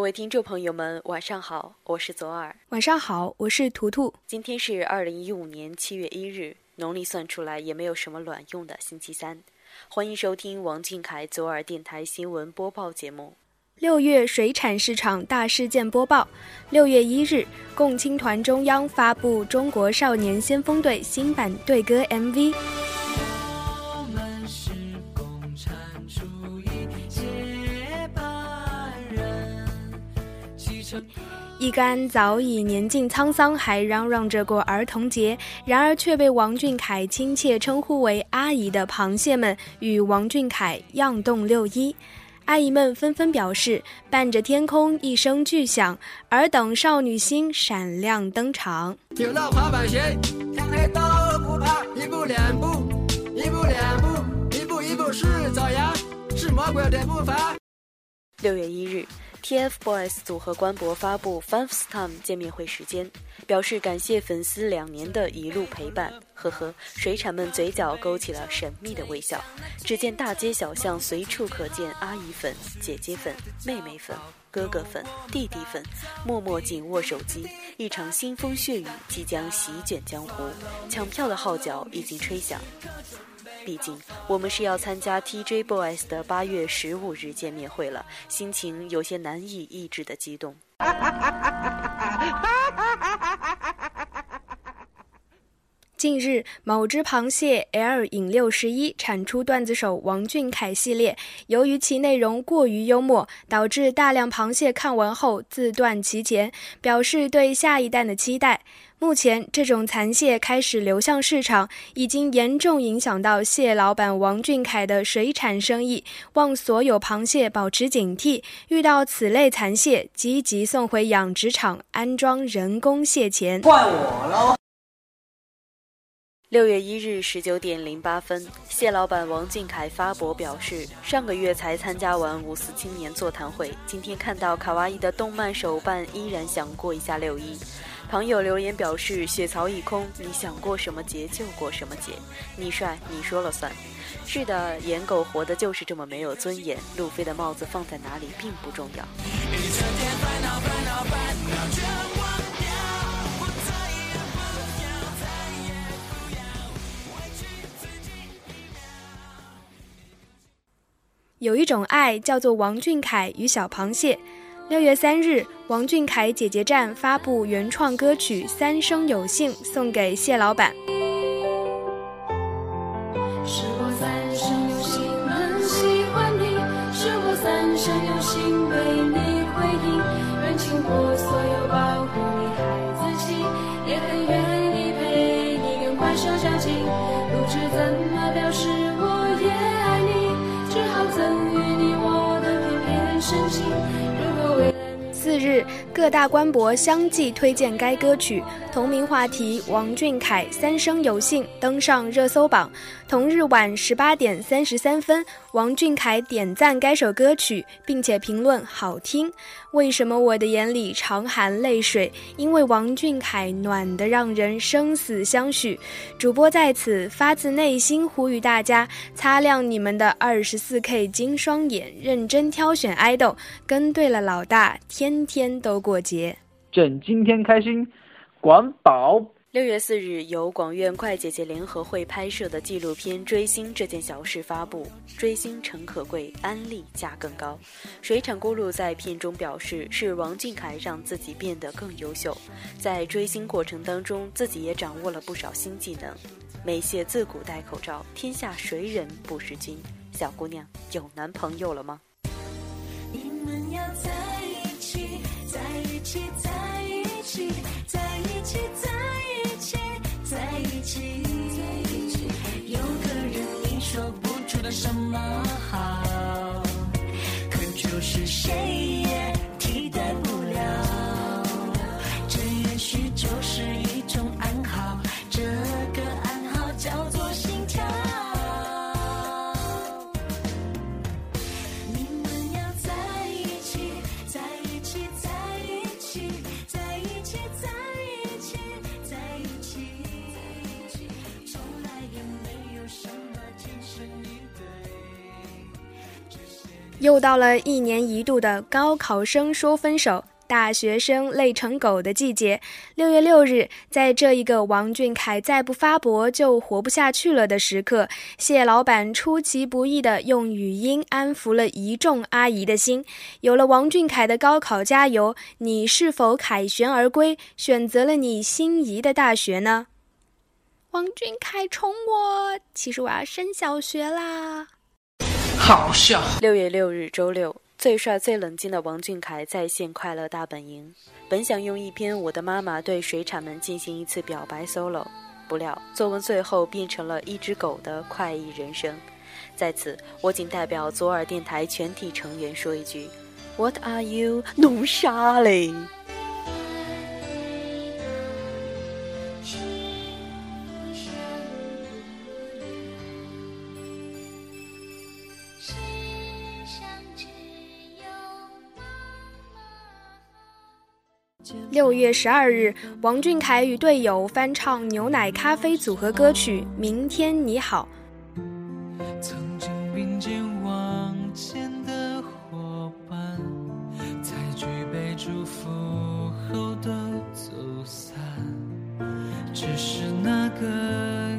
各位听众朋友们，晚上好，我是左耳。晚上好，我是图图。今天是二零一五年七月一日，农历算出来也没有什么卵用的星期三。欢迎收听王俊凯左耳电台新闻播报节目。六月水产市场大事件播报。六月一日，共青团中央发布《中国少年先锋队》新版队歌 MV。一干早已年近沧桑，还嚷嚷着过儿童节，然而却被王俊凯亲切称呼为“阿姨”的螃蟹们，与王俊凯样动六一。阿姨们纷纷表示：“伴着天空一声巨响，尔等少女心闪亮登场。”有了滑板鞋，天黑都不怕，一步两步，一步两步，一步一步是爪牙，是魔鬼的步伐。六月一日。TFBOYS 组合官博发布 Fifth Time 见面会时间，表示感谢粉丝两年的一路陪伴。呵呵，水产们嘴角勾起了神秘的微笑。只见大街小巷随处可见阿姨粉、姐姐粉、妹妹粉、哥哥粉、弟弟粉，默默紧握手机。一场腥风血雨即将席卷江湖，抢票的号角已经吹响。毕竟，我们是要参加 TJBOYS 的八月十五日见面会了，心情有些难以抑制的激动。近日，某只螃蟹 L 引六十一产出段子手王俊凯系列，由于其内容过于幽默，导致大量螃蟹看完后自断其前，表示对下一弹的期待。目前，这种残蟹开始流向市场，已经严重影响到蟹老板王俊凯的水产生意。望所有螃蟹保持警惕，遇到此类残蟹，积极送回养殖场安装人工蟹钳。怪我喽！六月一日十九点零八分，蟹老板王俊凯发博表示，上个月才参加完五四青年座谈会，今天看到卡哇伊的动漫手办，依然想过一下六一。朋友留言表示，血槽一空，你想过什么节就过什么节，你帅你说了算。是的，颜狗活的就是这么没有尊严。路飞的帽子放在哪里并不重要。有一种爱叫做王俊凯与小螃蟹。六月三日，王俊凯姐姐站发布原创歌曲《三生有幸》，送给谢老板。是各大官博相继推荐该歌曲，同名话题“王俊凯三生有幸”登上热搜榜。同日晚十八点三十三分，王俊凯点赞该首歌曲，并且评论好听。为什么我的眼里常含泪水？因为王俊凯暖得让人生死相许。主播在此发自内心呼吁大家，擦亮你们的二十四 K 金双眼，认真挑选爱豆，跟对了老大，天天都过节。朕今天开心，管饱。六月四日，由广院快姐姐联合会拍摄的纪录片《追星这件小事》发布。追星诚可贵，安利价更高。水产咕噜在片中表示，是王俊凯让自己变得更优秀。在追星过程当中，自己也掌握了不少新技能。美谢自古戴口罩，天下谁人不识君？小姑娘有男朋友了吗？你们要在一起，在一起，在一起，在一起，在一起。有个人你说不出的什么又到了一年一度的高考生说分手。大学生累成狗的季节，六月六日，在这一个王俊凯再不发博就活不下去了的时刻，谢老板出其不意地用语音安抚了一众阿姨的心。有了王俊凯的高考加油，你是否凯旋而归，选择了你心仪的大学呢？王俊凯宠我，其实我要升小学啦！好笑。六月六日，周六。最帅最冷静的王俊凯在线快乐大本营，本想用一篇《我的妈妈》对水产们进行一次表白 solo，不料作文最后变成了一只狗的快意人生。在此，我仅代表左耳电台全体成员说一句：What are you？弄啥嘞？六月十二日，王俊凯与队友翻唱牛奶咖啡组合歌曲《明天你好》。曾经并肩往前的伙伴，在举杯祝福后的走散，只是那个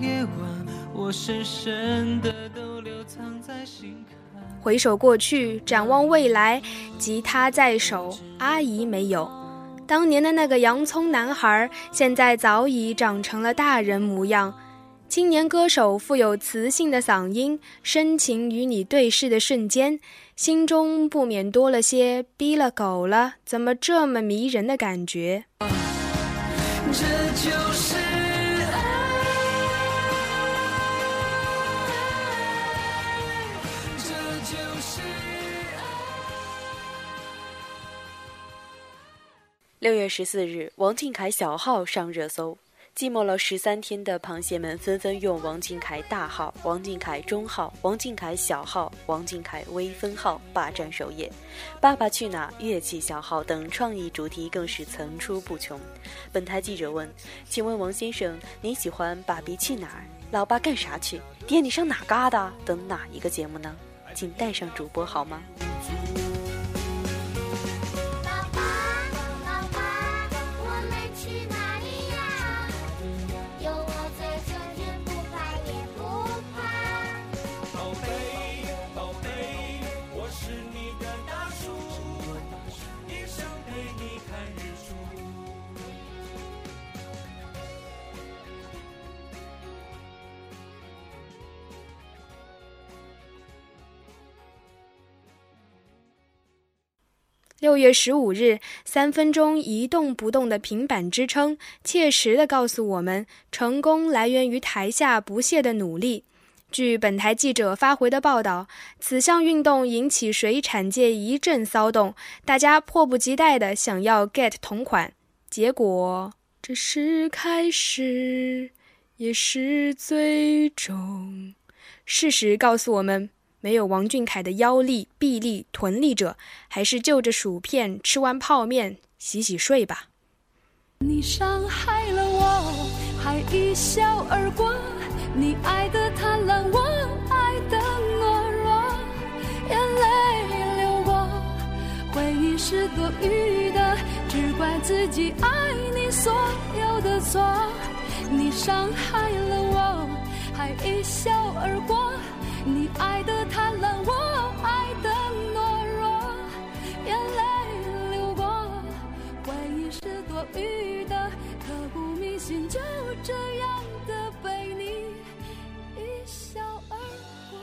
夜晚，我深深的都留藏在心坎。回首过去，展望未来，吉他在手，阿姨没有。当年的那个洋葱男孩，现在早已长成了大人模样。青年歌手富有磁性的嗓音，深情与你对视的瞬间，心中不免多了些逼了狗了，怎么这么迷人的感觉？这就是六月十四日，王俊凯小号上热搜。寂寞了十三天的螃蟹们纷纷用王俊凯大号、王俊凯中号、王俊凯小号、王俊凯微分号霸占首页。《爸爸去哪儿》、乐器小号等创意主题更是层出不穷。本台记者问：“请问王先生，你喜欢《爸比去哪儿》、《老爸干啥去》、《爹你上哪嘎达》等哪一个节目呢？请带上主播好吗？”六月十五日，三分钟一动不动的平板支撑，切实的告诉我们，成功来源于台下不懈的努力。据本台记者发回的报道，此项运动引起水产界一阵骚动，大家迫不及待的想要 get 同款。结果，这是开始，也是最终。事实告诉我们。没有王俊凯的腰力、臂力、臀力者，还是就着薯片吃完泡面洗洗睡吧。你伤害了我，还一笑而过。你爱的贪婪，我爱的懦弱。眼泪流过，回忆是多余的，只怪自己爱你所有的错。你伤害了我，还一笑而过。你爱的这样的被你一笑而过。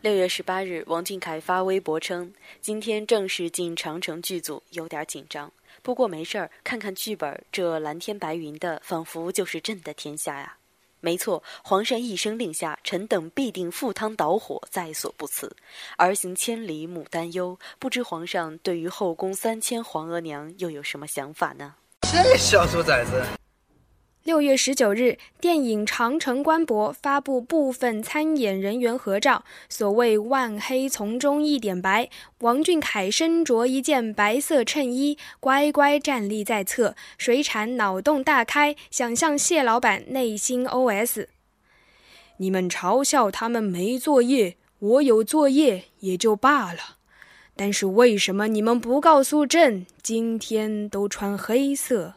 六月十八日，王俊凯发微博称，今天正式进长城剧组，有点紧张，不过没事儿，看看剧本，这蓝天白云的，仿佛就是朕的天下呀。没错，皇上一声令下，臣等必定赴汤蹈火，在所不辞。儿行千里母担忧，不知皇上对于后宫三千皇额娘又有什么想法呢？这小兔崽子！六月十九日，电影《长城》官博发布部分参演人员合照。所谓“万黑丛中一点白”，王俊凯身着一件白色衬衣，乖乖站立在侧。水产脑洞大开，想象谢老板内心 OS：你们嘲笑他们没作业，我有作业也就罢了。但是为什么你们不告诉朕，今天都穿黑色？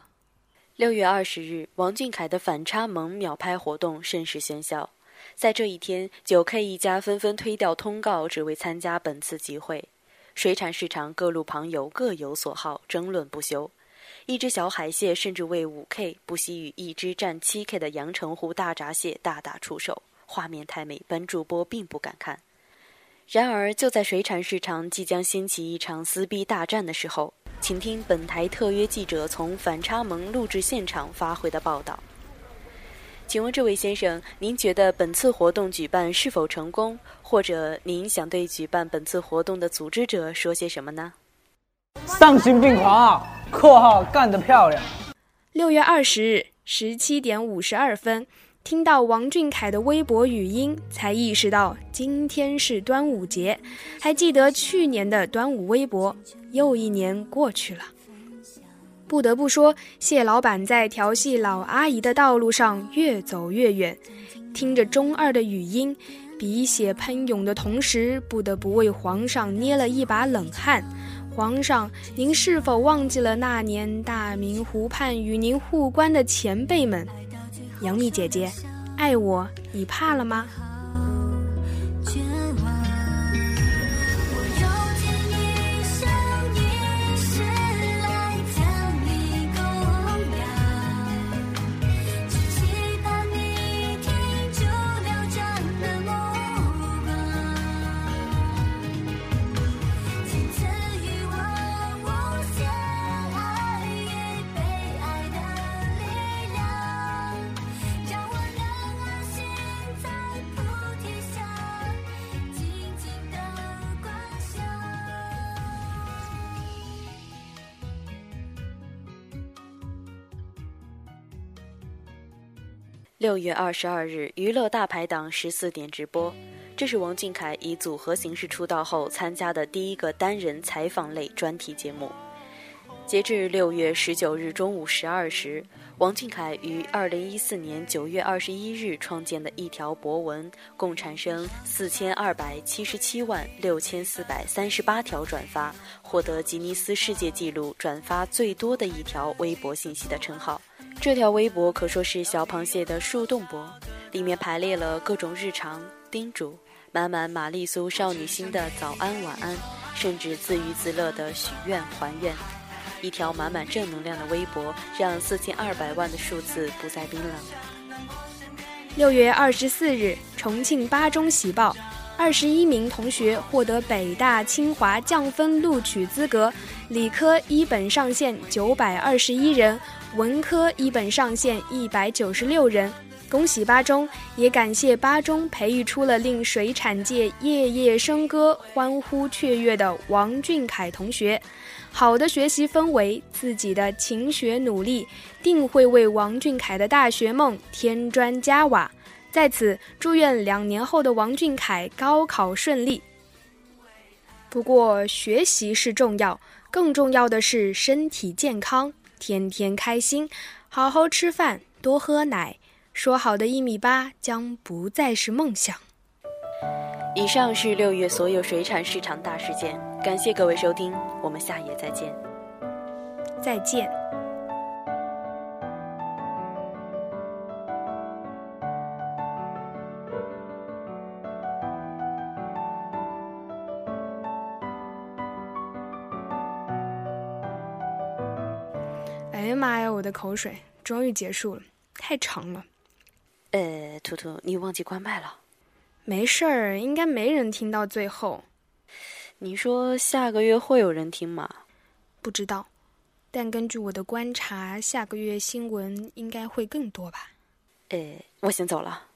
六月二十日，王俊凯的反差萌秒拍活动甚是喧嚣。在这一天，九 K 一家纷纷推掉通告，只为参加本次集会。水产市场各路旁友各有所好，争论不休。一只小海蟹甚至为五 K 不惜与一只占七 K 的阳澄湖大闸蟹大打出手，画面太美，本主播并不敢看。然而，就在水产市场即将掀起一场撕逼大战的时候，请听本台特约记者从反差萌录制现场发回的报道。请问这位先生，您觉得本次活动举办是否成功？或者您想对举办本次活动的组织者说些什么呢？丧心病狂啊！（括号干得漂亮。）六月二十日十七点五十二分。听到王俊凯的微博语音，才意识到今天是端午节。还记得去年的端午微博，又一年过去了。不得不说，谢老板在调戏老阿姨的道路上越走越远。听着中二的语音，鼻血喷涌的同时，不得不为皇上捏了一把冷汗。皇上，您是否忘记了那年大明湖畔与您互关的前辈们？杨幂姐姐，爱我，你怕了吗？六月二十二日，娱乐大排档十四点直播。这是王俊凯以组合形式出道后参加的第一个单人采访类专题节目。截至六月十九日中午十二时，王俊凯于二零一四年九月二十一日创建的一条博文，共产生四千二百七十七万六千四百三十八条转发，获得吉尼斯世界纪录转发最多的一条微博信息的称号。这条微博可说是小螃蟹的树洞博，里面排列了各种日常叮嘱，满满玛丽苏少女心的早安晚安，甚至自娱自乐的许愿还愿。一条满满正能量的微博，让四千二百万的数字不再冰冷。六月二十四日，重庆八中喜报，二十一名同学获得北大、清华降分录取资格，理科一本上线九百二十一人。文科一本上线一百九十六人，恭喜八中，也感谢八中培育出了令水产界夜夜笙歌、欢呼雀跃的王俊凯同学。好的学习氛围，自己的勤学努力，定会为王俊凯的大学梦添砖加瓦。在此，祝愿两年后的王俊凯高考顺利。不过，学习是重要，更重要的是身体健康。天天开心，好好吃饭，多喝奶。说好的一米八将不再是梦想。以上是六月所有水产市场大事件，感谢各位收听，我们下夜再见。再见。哎呀妈呀！我的口水终于结束了，太长了。呃，图图，你忘记关麦了。没事儿，应该没人听到最后。你说下个月会有人听吗？不知道，但根据我的观察，下个月新闻应该会更多吧。呃，我先走了。